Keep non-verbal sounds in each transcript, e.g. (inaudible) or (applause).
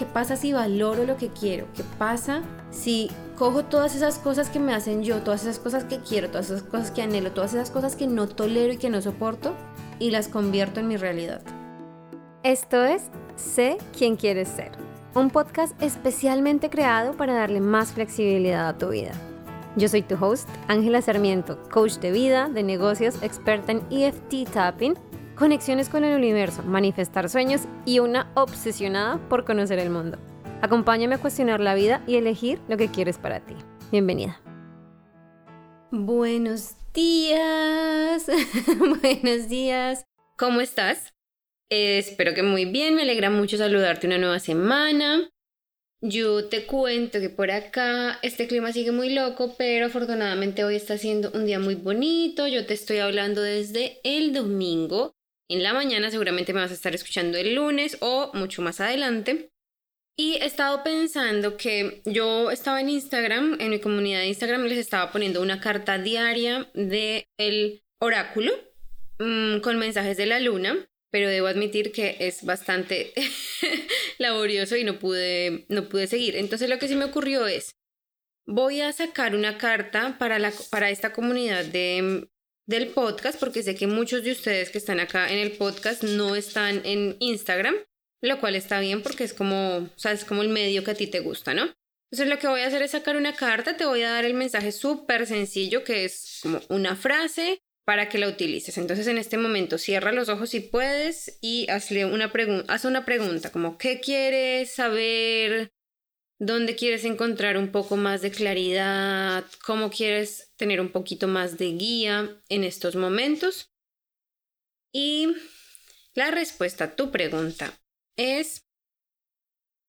¿Qué pasa si valoro lo que quiero? ¿Qué pasa si cojo todas esas cosas que me hacen yo, todas esas cosas que quiero, todas esas cosas que anhelo, todas esas cosas que no tolero y que no soporto y las convierto en mi realidad? Esto es Sé quién quieres ser, un podcast especialmente creado para darle más flexibilidad a tu vida. Yo soy tu host, Ángela Sarmiento, coach de vida, de negocios, experta en EFT tapping, conexiones con el universo, manifestar sueños y una obsesionada por conocer el mundo. Acompáñame a cuestionar la vida y elegir lo que quieres para ti. Bienvenida. Buenos días. (laughs) Buenos días. ¿Cómo estás? Eh, espero que muy bien. Me alegra mucho saludarte una nueva semana. Yo te cuento que por acá este clima sigue muy loco, pero afortunadamente hoy está siendo un día muy bonito. Yo te estoy hablando desde el domingo. En la mañana seguramente me vas a estar escuchando el lunes o mucho más adelante. Y he estado pensando que yo estaba en Instagram, en mi comunidad de Instagram, les estaba poniendo una carta diaria de el oráculo mm, con mensajes de la luna, pero debo admitir que es bastante (laughs) laborioso y no pude, no pude seguir. Entonces lo que sí me ocurrió es, voy a sacar una carta para, la, para esta comunidad de, del podcast, porque sé que muchos de ustedes que están acá en el podcast no están en Instagram lo cual está bien porque es como, o sea, es como el medio que a ti te gusta, ¿no? Entonces lo que voy a hacer es sacar una carta, te voy a dar el mensaje súper sencillo que es como una frase para que la utilices. Entonces en este momento cierra los ojos si puedes y hazle una pregunta, haz una pregunta como ¿qué quieres saber? ¿Dónde quieres encontrar un poco más de claridad? ¿Cómo quieres tener un poquito más de guía en estos momentos? Y la respuesta a tu pregunta es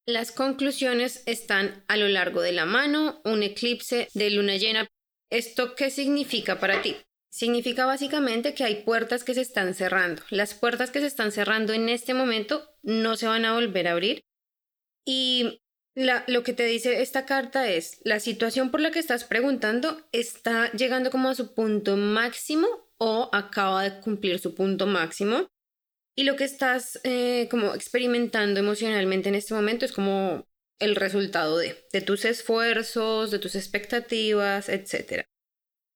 las conclusiones están a lo largo de la mano, un eclipse de luna llena. ¿Esto qué significa para ti? Significa básicamente que hay puertas que se están cerrando. Las puertas que se están cerrando en este momento no se van a volver a abrir. Y lo que te dice esta carta es, la situación por la que estás preguntando está llegando como a su punto máximo o acaba de cumplir su punto máximo y lo que estás eh, como experimentando emocionalmente en este momento es como el resultado de, tus esfuerzos, de tus expectativas, etc.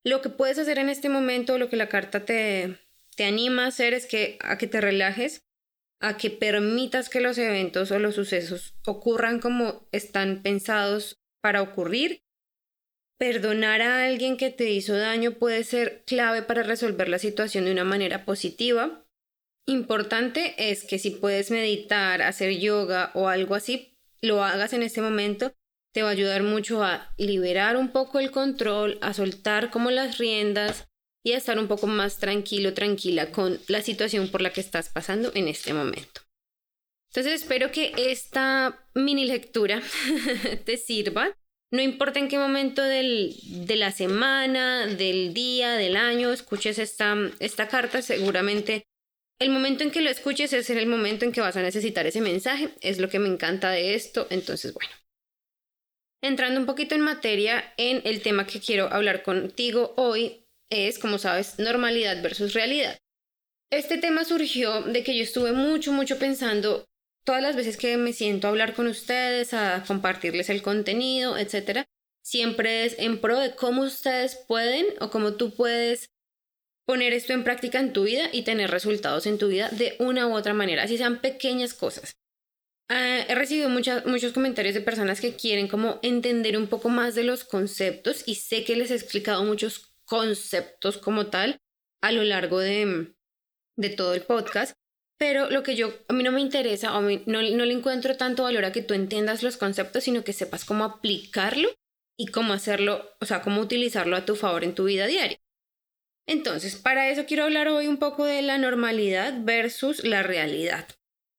Lo que puedes hacer en este momento, lo que la carta te, te anima a hacer es que a que te relajes, a que permitas que los eventos o los sucesos ocurran como están pensados para ocurrir. Perdonar a alguien que te hizo daño puede ser clave para resolver la situación de una manera positiva importante es que si puedes meditar, hacer yoga o algo así, lo hagas en este momento. Te va a ayudar mucho a liberar un poco el control, a soltar como las riendas y a estar un poco más tranquilo, tranquila con la situación por la que estás pasando en este momento. Entonces espero que esta mini lectura (laughs) te sirva. No importa en qué momento del, de la semana, del día, del año escuches esta, esta carta, seguramente el momento en que lo escuches es el momento en que vas a necesitar ese mensaje, es lo que me encanta de esto, entonces bueno. Entrando un poquito en materia, en el tema que quiero hablar contigo hoy es, como sabes, normalidad versus realidad. Este tema surgió de que yo estuve mucho, mucho pensando todas las veces que me siento a hablar con ustedes, a compartirles el contenido, etc. Siempre es en pro de cómo ustedes pueden o cómo tú puedes poner esto en práctica en tu vida y tener resultados en tu vida de una u otra manera, así sean pequeñas cosas. Ah, he recibido muchos comentarios de personas que quieren como entender un poco más de los conceptos y sé que les he explicado muchos conceptos como tal a lo largo de, de todo el podcast, pero lo que yo, a mí no me interesa, o no, no le encuentro tanto valor a que tú entiendas los conceptos, sino que sepas cómo aplicarlo y cómo hacerlo, o sea, cómo utilizarlo a tu favor en tu vida diaria. Entonces, para eso quiero hablar hoy un poco de la normalidad versus la realidad.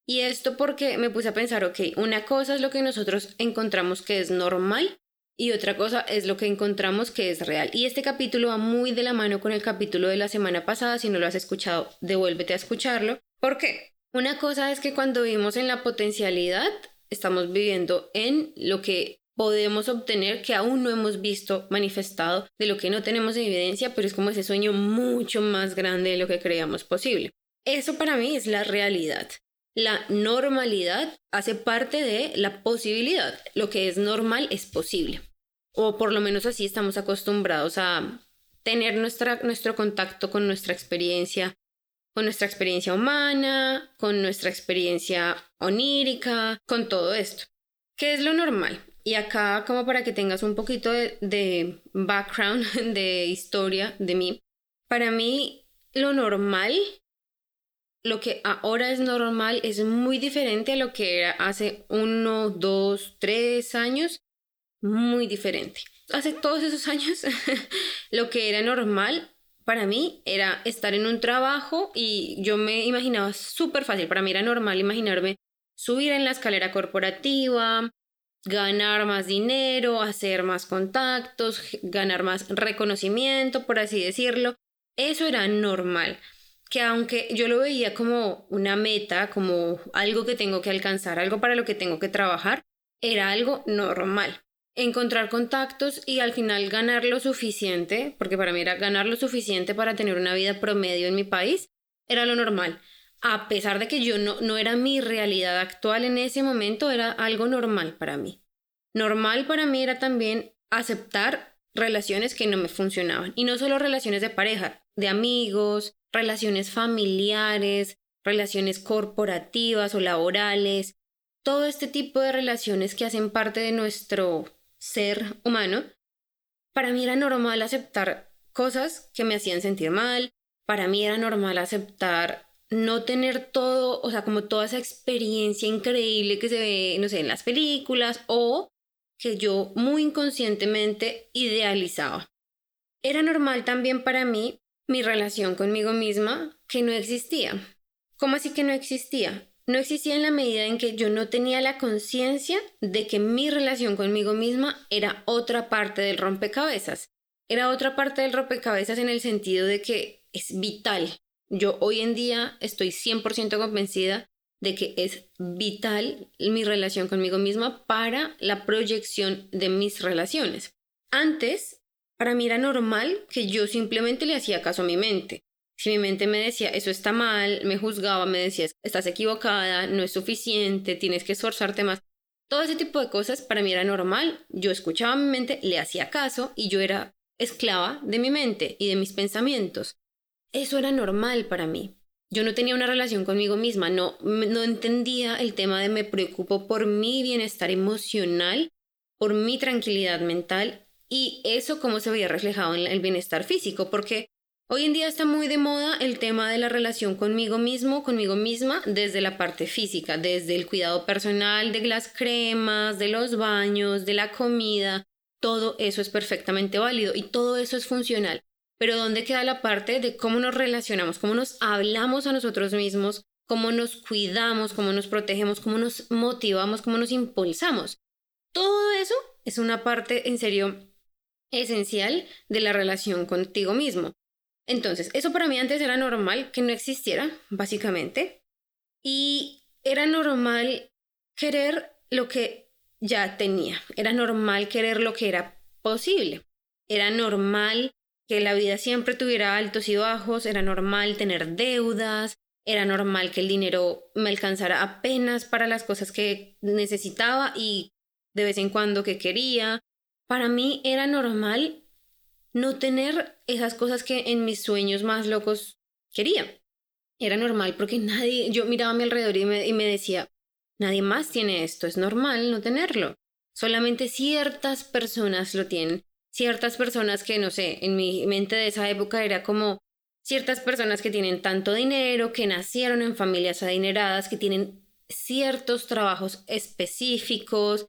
Y esto porque me puse a pensar, ok, una cosa es lo que nosotros encontramos que es normal y otra cosa es lo que encontramos que es real. Y este capítulo va muy de la mano con el capítulo de la semana pasada. Si no lo has escuchado, devuélvete a escucharlo. ¿Por qué? Una cosa es que cuando vivimos en la potencialidad, estamos viviendo en lo que podemos obtener que aún no hemos visto manifestado, de lo que no tenemos evidencia, pero es como ese sueño mucho más grande de lo que creíamos posible. Eso para mí es la realidad. La normalidad hace parte de la posibilidad. Lo que es normal es posible. O por lo menos así estamos acostumbrados a tener nuestra, nuestro contacto con nuestra experiencia, con nuestra experiencia humana, con nuestra experiencia onírica, con todo esto. ¿Qué es lo normal? Y acá, como para que tengas un poquito de, de background, (laughs) de historia de mí, para mí lo normal lo que ahora es normal es muy diferente a lo que era hace uno, dos, tres años. Muy diferente. Hace todos esos años, (laughs) lo que era normal para mí era estar en un trabajo y yo me imaginaba súper fácil. Para mí era normal imaginarme subir en la escalera corporativa, ganar más dinero, hacer más contactos, ganar más reconocimiento, por así decirlo. Eso era normal que aunque yo lo veía como una meta, como algo que tengo que alcanzar, algo para lo que tengo que trabajar, era algo normal. Encontrar contactos y al final ganar lo suficiente, porque para mí era ganar lo suficiente para tener una vida promedio en mi país, era lo normal. A pesar de que yo no, no era mi realidad actual en ese momento, era algo normal para mí. Normal para mí era también aceptar relaciones que no me funcionaban. Y no solo relaciones de pareja, de amigos, relaciones familiares, relaciones corporativas o laborales, todo este tipo de relaciones que hacen parte de nuestro ser humano, para mí era normal aceptar cosas que me hacían sentir mal, para mí era normal aceptar no tener todo, o sea, como toda esa experiencia increíble que se ve, no sé, en las películas o que yo muy inconscientemente idealizaba. Era normal también para mí mi relación conmigo misma que no existía. ¿Cómo así que no existía? No existía en la medida en que yo no tenía la conciencia de que mi relación conmigo misma era otra parte del rompecabezas. Era otra parte del rompecabezas en el sentido de que es vital. Yo hoy en día estoy 100% convencida de que es vital mi relación conmigo misma para la proyección de mis relaciones. Antes para mí era normal que yo simplemente le hacía caso a mi mente. Si mi mente me decía, eso está mal, me juzgaba, me decía, estás equivocada, no es suficiente, tienes que esforzarte más. Todo ese tipo de cosas para mí era normal. Yo escuchaba a mi mente, le hacía caso y yo era esclava de mi mente y de mis pensamientos. Eso era normal para mí. Yo no tenía una relación conmigo misma, no, no entendía el tema de me preocupo por mi bienestar emocional, por mi tranquilidad mental y eso cómo se veía reflejado en el bienestar físico, porque hoy en día está muy de moda el tema de la relación conmigo mismo, conmigo misma, desde la parte física, desde el cuidado personal, de las cremas, de los baños, de la comida, todo eso es perfectamente válido y todo eso es funcional. Pero ¿dónde queda la parte de cómo nos relacionamos, cómo nos hablamos a nosotros mismos, cómo nos cuidamos, cómo nos protegemos, cómo nos motivamos, cómo nos impulsamos? Todo eso es una parte en serio esencial de la relación contigo mismo. Entonces, eso para mí antes era normal que no existiera, básicamente, y era normal querer lo que ya tenía, era normal querer lo que era posible, era normal que la vida siempre tuviera altos y bajos, era normal tener deudas, era normal que el dinero me alcanzara apenas para las cosas que necesitaba y de vez en cuando que quería, para mí era normal no tener esas cosas que en mis sueños más locos quería. Era normal porque nadie, yo miraba a mi alrededor y me, y me decía, nadie más tiene esto, es normal no tenerlo. Solamente ciertas personas lo tienen. Ciertas personas que, no sé, en mi mente de esa época era como ciertas personas que tienen tanto dinero, que nacieron en familias adineradas, que tienen ciertos trabajos específicos,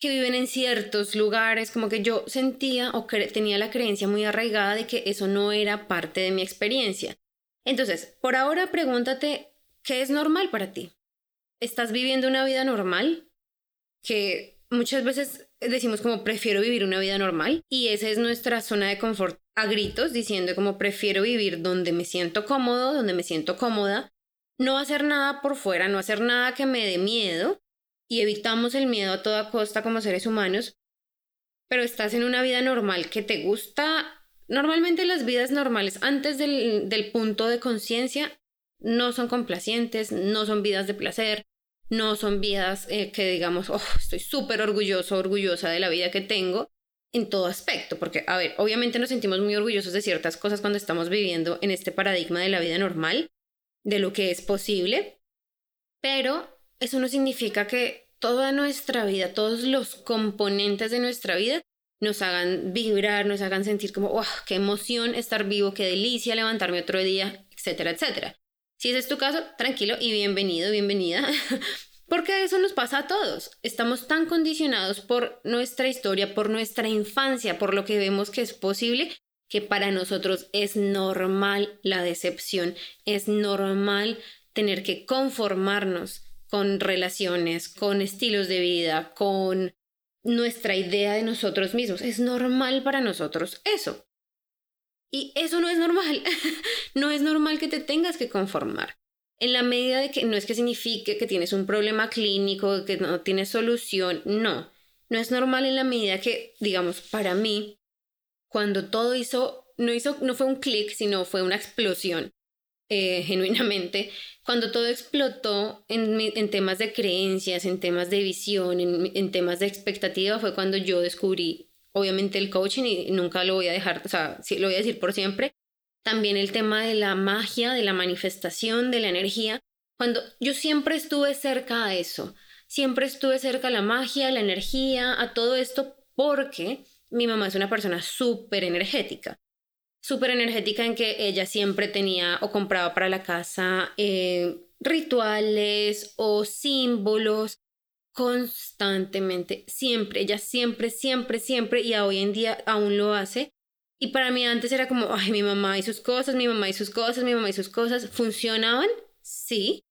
que viven en ciertos lugares, como que yo sentía o tenía la creencia muy arraigada de que eso no era parte de mi experiencia. Entonces, por ahora pregúntate, ¿qué es normal para ti? ¿Estás viviendo una vida normal? Que muchas veces decimos como prefiero vivir una vida normal y esa es nuestra zona de confort a gritos diciendo como prefiero vivir donde me siento cómodo, donde me siento cómoda, no hacer nada por fuera, no hacer nada que me dé miedo y evitamos el miedo a toda costa como seres humanos, pero estás en una vida normal que te gusta. Normalmente las vidas normales antes del, del punto de conciencia no son complacientes, no son vidas de placer, no son vidas eh, que digamos, oh, estoy súper orgulloso, orgullosa de la vida que tengo en todo aspecto, porque, a ver, obviamente nos sentimos muy orgullosos de ciertas cosas cuando estamos viviendo en este paradigma de la vida normal, de lo que es posible, pero eso no significa que toda nuestra vida, todos los componentes de nuestra vida nos hagan vibrar, nos hagan sentir como, wow, qué emoción estar vivo, qué delicia levantarme otro día, etcétera, etcétera. Si ese es tu caso, tranquilo y bienvenido, bienvenida, (laughs) porque eso nos pasa a todos. Estamos tan condicionados por nuestra historia, por nuestra infancia, por lo que vemos que es posible, que para nosotros es normal la decepción, es normal tener que conformarnos con relaciones, con estilos de vida, con nuestra idea de nosotros mismos. Es normal para nosotros eso. Y eso no es normal. (laughs) no es normal que te tengas que conformar. En la medida de que no es que signifique que tienes un problema clínico, que no tienes solución, no. No es normal en la medida que, digamos, para mí, cuando todo hizo, no hizo, no fue un clic, sino fue una explosión, eh, (laughs) genuinamente, cuando todo explotó en, temas de creencias, en temas de visión, en, temas de expectativa, fue cuando yo descubrí obviamente el coaching y nunca lo voy a dejar, o sea, lo voy a decir por siempre. También el tema de la magia, de la manifestación, de la energía. Cuando yo siempre estuve cerca a eso, siempre estuve cerca a la magia, a la energía, a todo esto, porque mi mamá es una persona súper energética. Súper energética en que ella siempre tenía o compraba para la casa eh, rituales o símbolos constantemente, siempre, ella siempre, siempre, siempre, y hoy en día aún lo hace. Y para mí antes era como, ay, mi mamá y sus cosas, mi mamá y sus cosas, mi mamá y sus cosas. ¿Funcionaban? Sí.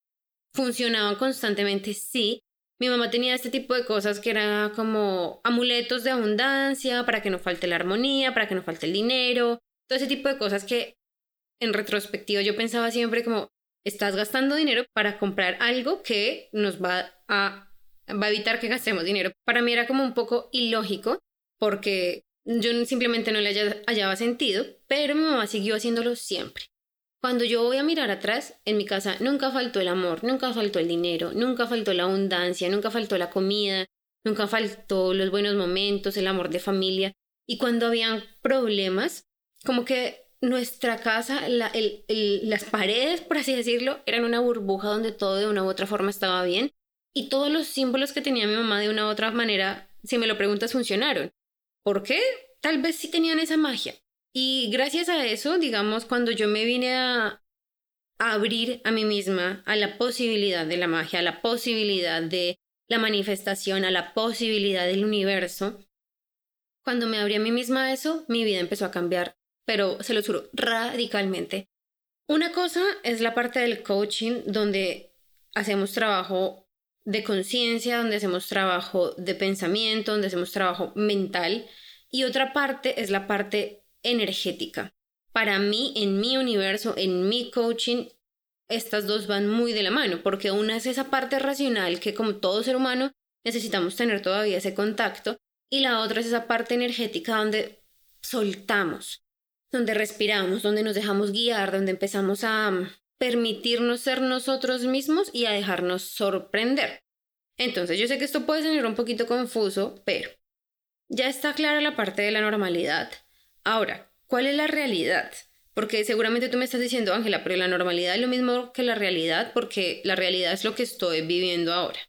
¿Funcionaban constantemente? Sí. Mi mamá tenía este tipo de cosas que eran como amuletos de abundancia, para que no falte la armonía, para que no falte el dinero, todo ese tipo de cosas que en retrospectiva yo pensaba siempre como, estás gastando dinero para comprar algo que nos va a va a evitar que gastemos dinero. Para mí era como un poco ilógico porque yo simplemente no le hallaba sentido, pero mi mamá siguió haciéndolo siempre. Cuando yo voy a mirar atrás, en mi casa nunca faltó el amor, nunca faltó el dinero, nunca faltó la abundancia, nunca faltó la comida, nunca faltó los buenos momentos, el amor de familia. Y cuando habían problemas, como que nuestra casa, las paredes, por así decirlo, eran una burbuja donde todo de una u otra forma estaba bien y todos los símbolos que tenía mi mamá de una u otra manera, si me lo preguntas, funcionaron. ¿Por qué? Tal vez sí tenían esa magia. Y gracias a eso, digamos, cuando yo me vine a, abrir a mí misma a la posibilidad de la magia, a la posibilidad de la manifestación, a la posibilidad del universo, cuando me abrí a mí misma a eso, mi vida empezó a cambiar, pero se lo juro, radicalmente. Una cosa es la parte del coaching donde hacemos trabajo de conciencia, donde hacemos trabajo de pensamiento, donde hacemos trabajo mental. Y otra parte es la parte energética. Para mí, en mi universo, en mi coaching, estas dos van muy de la mano, porque una es esa parte racional que como todo ser humano necesitamos tener todavía ese contacto, y la otra es esa parte energética donde soltamos, donde respiramos, donde nos dejamos guiar, donde empezamos a permitirnos ser nosotros mismos y a dejarnos sorprender. Entonces, yo sé que esto puede ser un poquito confuso, pero ya está clara la parte de la normalidad. Ahora, ¿cuál es la realidad? Porque seguramente tú me estás diciendo, Ángela, pero la normalidad es lo mismo que la realidad porque la realidad es lo que estoy viviendo ahora.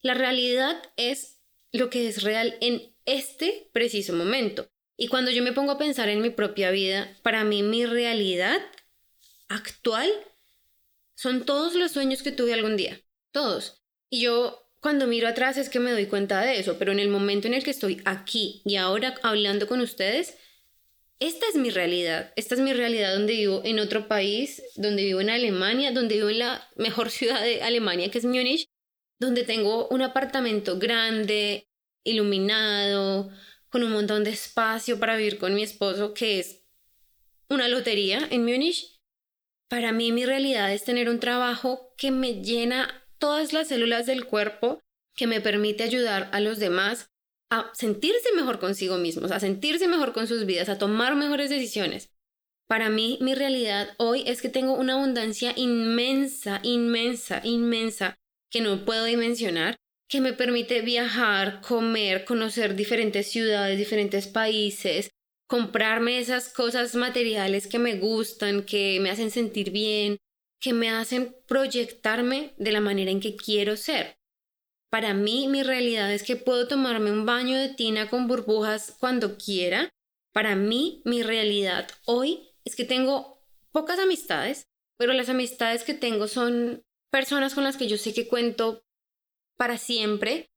La realidad es lo que es real en este preciso momento. Y cuando yo me pongo a pensar en mi propia vida, para mí mi realidad actual son todos los sueños que tuve algún día, todos. Y yo cuando miro atrás es que me doy cuenta de eso, pero en el momento en el que estoy aquí y ahora hablando con ustedes, esta es mi realidad, esta es mi realidad donde vivo en otro país, donde vivo en Alemania, donde vivo en la mejor (laughs) ciudad de Alemania que es Múnich, donde tengo un apartamento grande, iluminado, con un montón de espacio para vivir con mi esposo, que es una lotería en Múnich para mí mi realidad es tener un trabajo que me llena todas las células del cuerpo, que me permite ayudar a los demás a sentirse mejor consigo mismos, a sentirse mejor con sus vidas, a tomar mejores decisiones. Para mí, mi realidad hoy es que tengo una abundancia inmensa, inmensa, inmensa, que no puedo dimensionar, que me permite viajar, comer, conocer diferentes ciudades, diferentes países, comprarme esas cosas materiales que me gustan, que me hacen sentir bien, que me hacen proyectarme de la manera en que quiero ser. Para mí, mi realidad es que puedo tomarme un baño de tina con burbujas cuando quiera. Para mí, mi realidad hoy es que tengo pocas amistades, pero las amistades que tengo son personas con las que yo sé que cuento para siempre,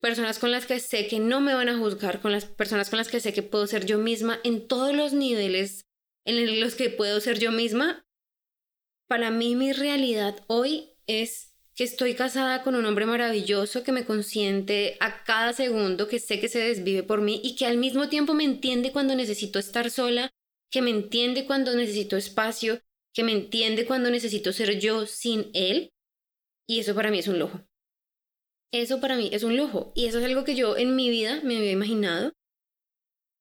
personas con las que sé que no me van a juzgar, con las personas con las que sé que puedo ser yo misma en todos los niveles en los que puedo ser yo misma para mí mi realidad hoy es que estoy casada con un hombre maravilloso que me consiente a cada segundo, que sé que se desvive por mí y que al mismo tiempo me entiende cuando necesito estar sola, que me entiende cuando necesito espacio, que me entiende cuando necesito ser yo sin él. Y eso para mí es un lujo. Eso para mí es un lujo. Y eso es algo que yo en mi vida me había imaginado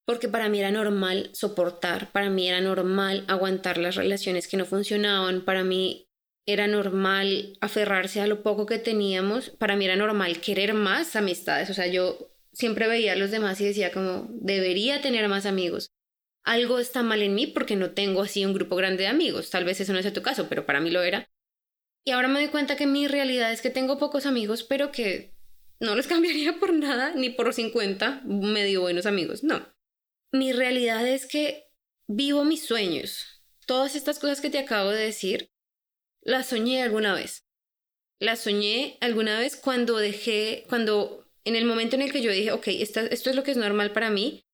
porque para mí era normal soportar, para mí era normal aguantar las relaciones que no funcionaban, para mí era normal aferrarse a lo poco que teníamos, para mí era normal querer más amistades, o sea, yo siempre veía a los demás y decía como, debería tener más amigos. Algo está mal en mí porque no tengo así un grupo grande de amigos, tal vez eso no es tu caso, pero para mí lo era. Y ahora me doy cuenta que mi realidad es que tengo pocos amigos, pero que no los (laughs) cambiaría por nada, ni por 50 medio buenos amigos, no mi realidad es que vivo mis sueños. Todas estas cosas que te acabo de decir, las soñé alguna vez. Las soñé alguna vez cuando dejé, cuando en el momento en el que yo dije, ok, esto es lo que es normal para mí,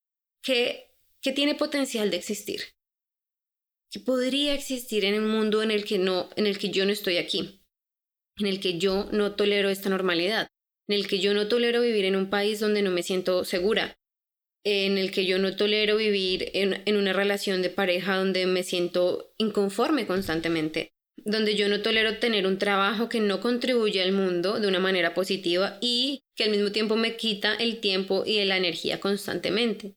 que, que tiene potencial de existir. Que podría existir en un mundo en el que no, en el que yo no estoy aquí. En el que yo no tolero esta normalidad. En el que yo no tolero vivir en un país donde no me siento segura en el que yo no tolero vivir en, una relación de pareja donde me siento inconforme constantemente, donde yo no tolero tener un trabajo que no contribuye al mundo de una manera positiva y que al mismo tiempo me quita el tiempo y la energía constantemente.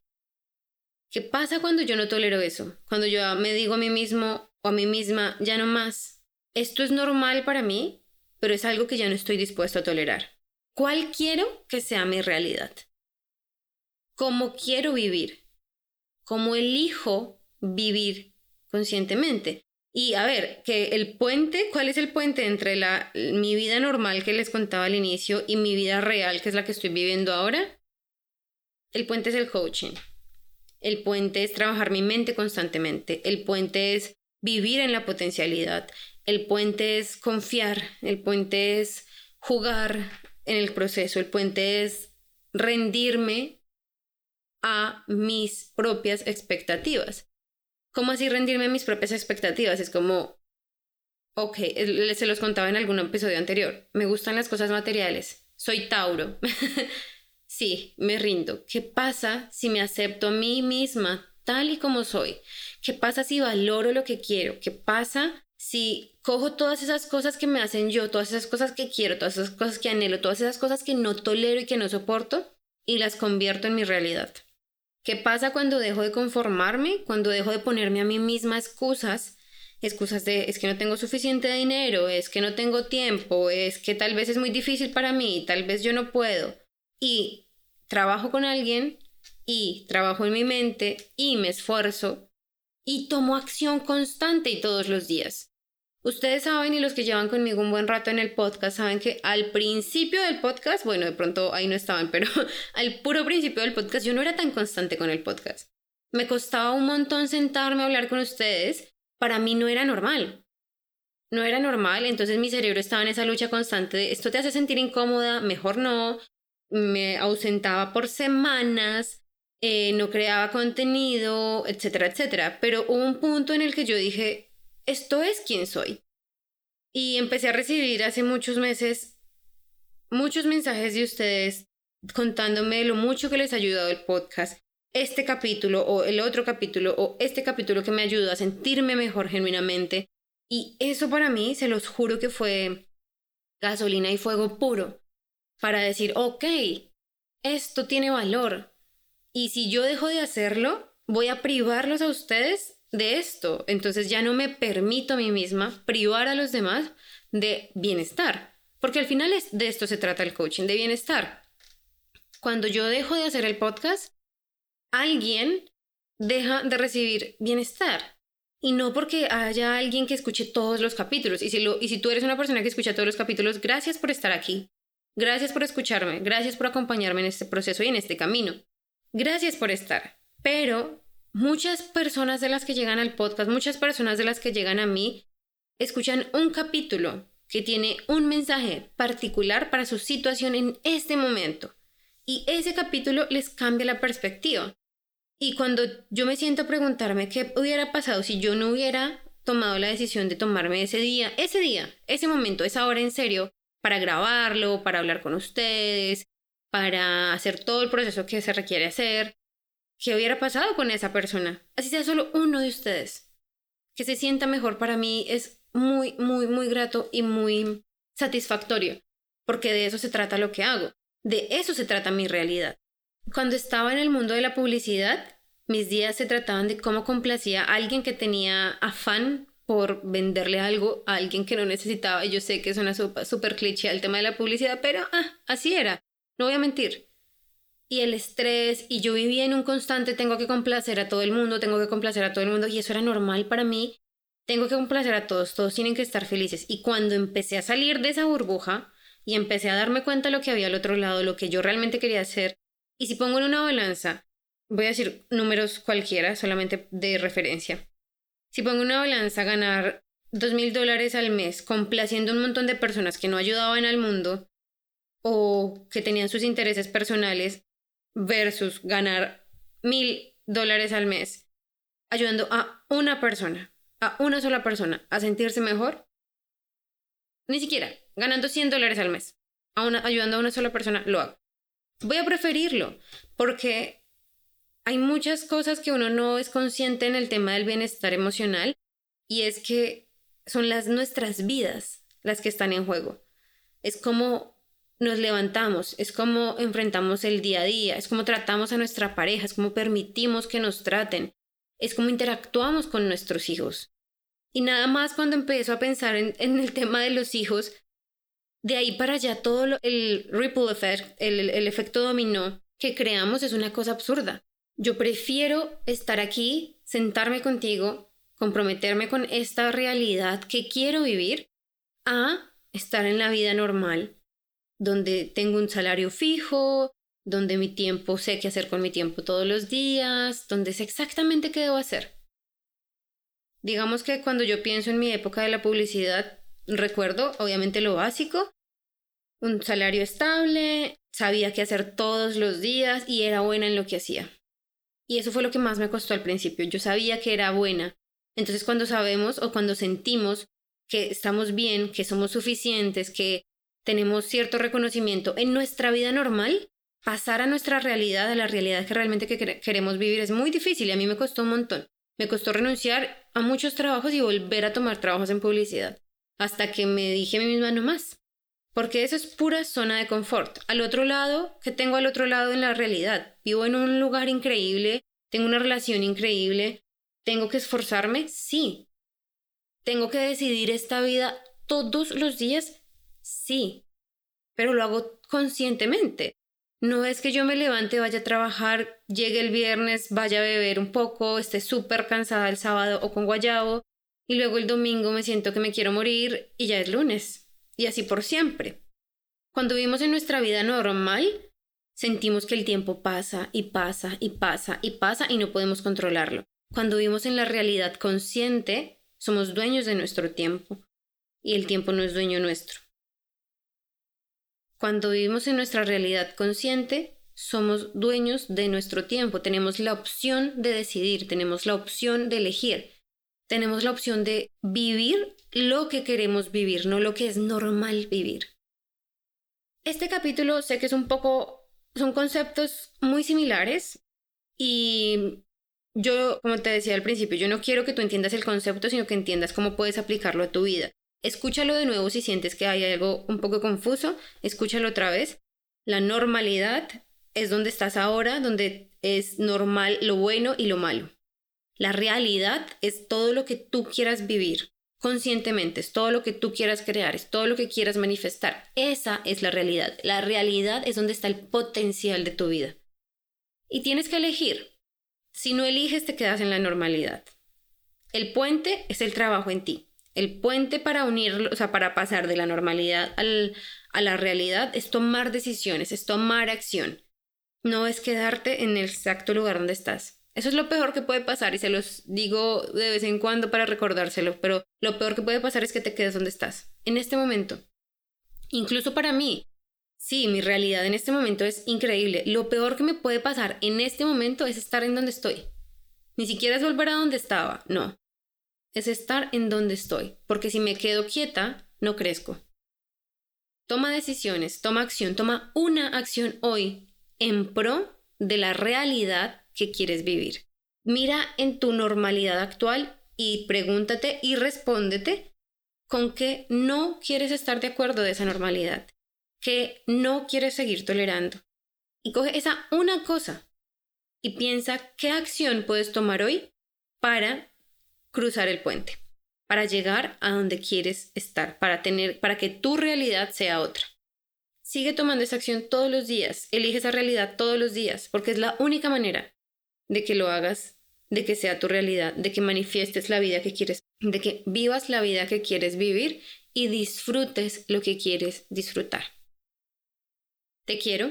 ¿Qué pasa cuando yo no tolero eso? Cuando yo me digo a mí mismo o a mí misma, ya no más, esto es normal para mí, pero es algo que ya no estoy dispuesto a tolerar. ¿Cuál quiero que sea mi realidad? cómo quiero vivir, cómo elijo vivir conscientemente. Y a ver, que el puente, ¿cuál es el puente entre la, mi vida normal que les contaba al inicio y mi vida real, que es la que estoy viviendo ahora? El puente es el coaching. El puente es trabajar mi mente constantemente. El puente es vivir en la potencialidad. El puente es confiar. El puente es jugar en el proceso. El puente es rendirme a mis propias expectativas. ¿Cómo así rendirme a mis propias expectativas? Es como, ok, se los contaba en algún episodio anterior, me gustan las cosas materiales, soy Tauro. (laughs) sí, me rindo. ¿Qué pasa si me acepto a mí misma tal y como soy? ¿Qué pasa si valoro lo que quiero? ¿Qué pasa si cojo todas esas cosas que me hacen yo, todas esas cosas que quiero, todas esas cosas que anhelo, todas esas cosas que no tolero y que no soporto y las convierto en mi realidad? ¿Qué pasa cuando dejo de conformarme? Cuando dejo de ponerme a mí misma excusas, excusas de es que no tengo suficiente dinero, es que no tengo tiempo, es que tal vez es muy difícil para mí, tal vez yo no puedo. Y trabajo con alguien y trabajo en mi mente y me esfuerzo y tomo acción constante y todos los días. Ustedes saben y los que llevan conmigo un buen rato en el podcast saben que al principio del podcast, bueno, de pronto ahí no estaban, (laughs) pero al puro principio del podcast yo no era tan constante con el podcast. Me costaba un montón sentarme a hablar con ustedes. Para mí no era normal. No era normal, entonces mi cerebro estaba en esa lucha constante de esto te hace sentir incómoda, mejor no. Me ausentaba por semanas, eh, no creaba contenido, etcétera, etcétera. Pero hubo un punto en el que yo dije, esto es quien soy. Y empecé a recibir hace muchos meses muchos mensajes de ustedes contándome lo mucho que les ha ayudado el podcast, este capítulo o el otro capítulo o este capítulo que me ayudó a sentirme mejor genuinamente. Y eso para mí, se los juro que fue gasolina y fuego puro para decir, ok, esto tiene valor. Y si yo dejo de hacerlo, voy a privarlos a ustedes de esto. Entonces ya no me permito a mí misma privar a los demás de bienestar. Porque al final es, de esto se trata el coaching, de bienestar. Cuando yo dejo de hacer el podcast, alguien deja de recibir bienestar. Y no porque haya alguien que escuche todos los capítulos. Y si, lo, y si tú eres una persona que escucha todos los capítulos, gracias por estar aquí. Gracias por escucharme. Gracias por acompañarme en este proceso y en este camino. Gracias por estar. Pero muchas personas de las que llegan al podcast, muchas personas de las que llegan a mí, escuchan un capítulo que tiene un mensaje particular para su situación en este momento. Y ese capítulo les cambia la perspectiva. Y cuando yo me siento a preguntarme qué hubiera pasado si yo no hubiera tomado la decisión de tomarme ese día, ese día, ese momento, esa hora en serio, para grabarlo, para hablar con ustedes, para hacer todo el proceso que se requiere hacer, ¿qué hubiera pasado con esa persona? Así sea solo uno de ustedes. Que se sienta mejor para mí es muy, muy, muy grato y muy satisfactorio, porque de eso se trata lo que hago. De eso se trata mi realidad. Cuando estaba en el mundo de la publicidad, mis días se trataban de cómo complacía a alguien que tenía afán por venderle algo a alguien que no necesitaba. Yo sé que es una súper cliché el tema de la publicidad, pero ah, así era. No voy a mentir. Y el estrés, y yo vivía en un constante, tengo que complacer a todo el mundo, tengo que complacer a todo el mundo, y eso era normal para mí. Tengo que complacer a todos, todos tienen que estar felices. Y cuando empecé a salir de esa burbuja, y empecé a darme cuenta de lo que había al otro lado, lo que yo realmente quería hacer. Y si pongo en una balanza, voy a decir números cualquiera, solamente de referencia. Si pongo una balanza ganar dos mil dólares al mes complaciendo a un montón de personas que no ayudaban al mundo o que tenían sus intereses personales versus ganar mil dólares al mes ayudando a una persona, a una sola persona a sentirse mejor, ni siquiera ganando 100 dólares al mes, a ayudando a una sola persona, lo hago. Voy a preferirlo porque hay muchas cosas que uno no es consciente en el tema del bienestar emocional y es que son las nuestras vidas las que están en juego. Es como nos levantamos, es como enfrentamos el día a día, es como tratamos a nuestra pareja, es como permitimos que nos traten, es como interactuamos con nuestros hijos. Y nada más cuando empiezo a pensar en, el tema de los hijos, de ahí para allá todo el ripple effect, el, el efecto dominó que creamos es una cosa absurda. Yo prefiero estar aquí, sentarme contigo, comprometerme con esta realidad que quiero vivir, a estar en la vida normal, donde tengo un salario fijo, donde mi tiempo sé qué hacer con mi tiempo todos los días, donde sé exactamente qué debo hacer. Digamos que cuando yo pienso en mi época de la publicidad, recuerdo obviamente lo básico, un salario estable, sabía qué hacer todos los días y era buena en lo que hacía. Y eso fue lo que más me costó al principio, yo sabía que era buena. Entonces cuando sabemos o cuando sentimos que estamos bien, que somos suficientes, que tenemos cierto reconocimiento en nuestra vida normal, pasar a nuestra realidad, a la realidad que realmente queremos vivir es muy difícil y a mí me costó un montón. Me costó renunciar a muchos trabajos y volver a tomar trabajos en publicidad, hasta que me dije a mí misma no más, porque eso es pura zona de confort. Al otro lado, ¿qué tengo al otro lado en la realidad? Vivo en un lugar increíble, tengo una relación increíble, ¿tengo que esforzarme? Sí. ¿Tengo que decidir esta vida todos los días? Sí. Pero lo hago conscientemente. No es que yo me levante, vaya a trabajar, llegue el viernes, vaya a beber un poco, esté súper cansada el sábado o con guayabo, y luego el domingo me siento que me quiero morir y ya es lunes. Y así por siempre. Cuando vivimos en nuestra vida normal, sentimos que el tiempo pasa y pasa y pasa y pasa y no podemos controlarlo. Cuando vivimos en la realidad consciente, somos dueños de nuestro tiempo y el tiempo no es dueño nuestro. Cuando vivimos en nuestra realidad consciente, somos dueños de nuestro tiempo, tenemos la opción de decidir, tenemos la opción de elegir, tenemos la opción de vivir lo que queremos vivir, no lo que es normal vivir. Este capítulo sé que es un poco, son conceptos muy similares y yo, como te decía al principio, yo no quiero que tú entiendas el concepto, sino que entiendas cómo puedes aplicarlo a tu vida. Escúchalo de nuevo si sientes que hay algo un poco confuso, escúchalo otra vez. La normalidad es donde estás ahora, donde es normal lo bueno y lo malo. La realidad es todo lo que tú quieras vivir conscientemente, es todo lo que tú quieras crear, es todo lo que quieras manifestar. Esa es la realidad. La realidad es donde está el potencial de tu vida. Y tienes que elegir. Si no eliges, te quedas en la normalidad. El puente es el trabajo en ti. El puente para unir, o sea, para pasar de la normalidad a la realidad es tomar decisiones, es tomar acción. No es quedarte en el exacto lugar donde estás. Eso es lo peor que puede pasar y se los digo de vez en cuando para recordárselo, pero lo peor que puede pasar es que te quedes donde estás, en este momento. Incluso para mí, sí, mi realidad en este momento es increíble. Lo peor que me puede pasar en este momento es estar en donde estoy. Ni siquiera es volver a donde estaba, no. Es estar en donde estoy, porque si me quedo quieta, no crezco. Toma decisiones, toma acción, toma una acción hoy en pro de la realidad que quieres vivir. Mira en tu normalidad actual y pregúntate y respóndete con qué no quieres estar de acuerdo de esa normalidad, que no quieres seguir tolerando. Y coge esa una cosa y piensa qué acción puedes tomar hoy para cruzar el puente, para llegar a donde quieres estar, para tener para que tu realidad sea otra. Sigue tomando esa acción todos los días, elige esa realidad todos los días, porque es la única manera de que lo hagas, de que sea tu realidad, de que manifiestes la vida que quieres, de que vivas la vida que quieres vivir y disfrutes lo que quieres disfrutar. Te quiero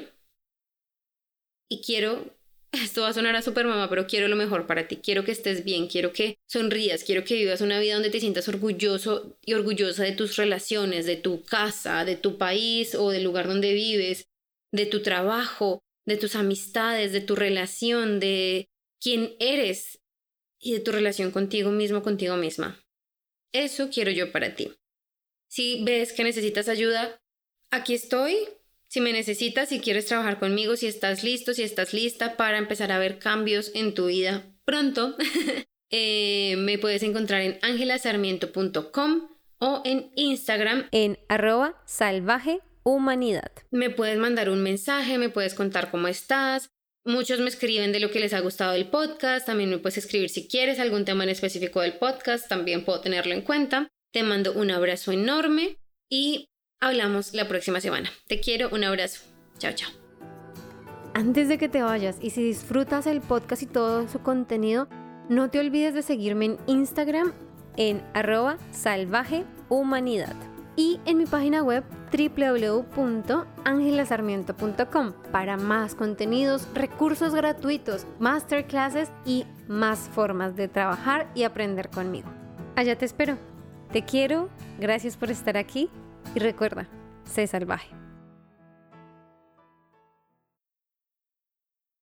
y quiero, (laughs) esto va a sonar a super mamá, pero quiero lo mejor para ti, quiero que estés bien, quiero que sonrías, quiero que vivas una vida donde te sientas orgulloso y orgullosa de tus relaciones, de tu casa, de tu país o del lugar donde vives, de tu trabajo, de tus amistades, de tu relación, de quién eres y de tu relación contigo mismo, contigo misma. Eso quiero yo para ti. Si ves que necesitas ayuda, aquí estoy. Si me necesitas, si quieres trabajar conmigo, si estás listo, si estás lista para empezar a ver cambios en tu vida pronto, (laughs) eh, me puedes encontrar en angelasarmiento.com o en Instagram en arroba salvaje humanidad. Me puedes mandar un mensaje, me puedes contar cómo estás. Muchos me escriben de lo que les ha gustado del podcast. También me puedes escribir si quieres algún tema en específico del podcast. También puedo tenerlo en cuenta. Te mando un abrazo enorme y hablamos la próxima semana. Te quiero, un abrazo. Chao, chao. Antes de que te vayas y si disfrutas el podcast y todo su contenido, no te olvides de seguirme en Instagram en arroba salvajehumanidad y en mi página web www.angelasarmiento.com para más contenidos, recursos gratuitos, masterclasses y más formas de trabajar y aprender conmigo. Allá te espero. Te quiero, gracias por estar aquí y recuerda, sé salvaje.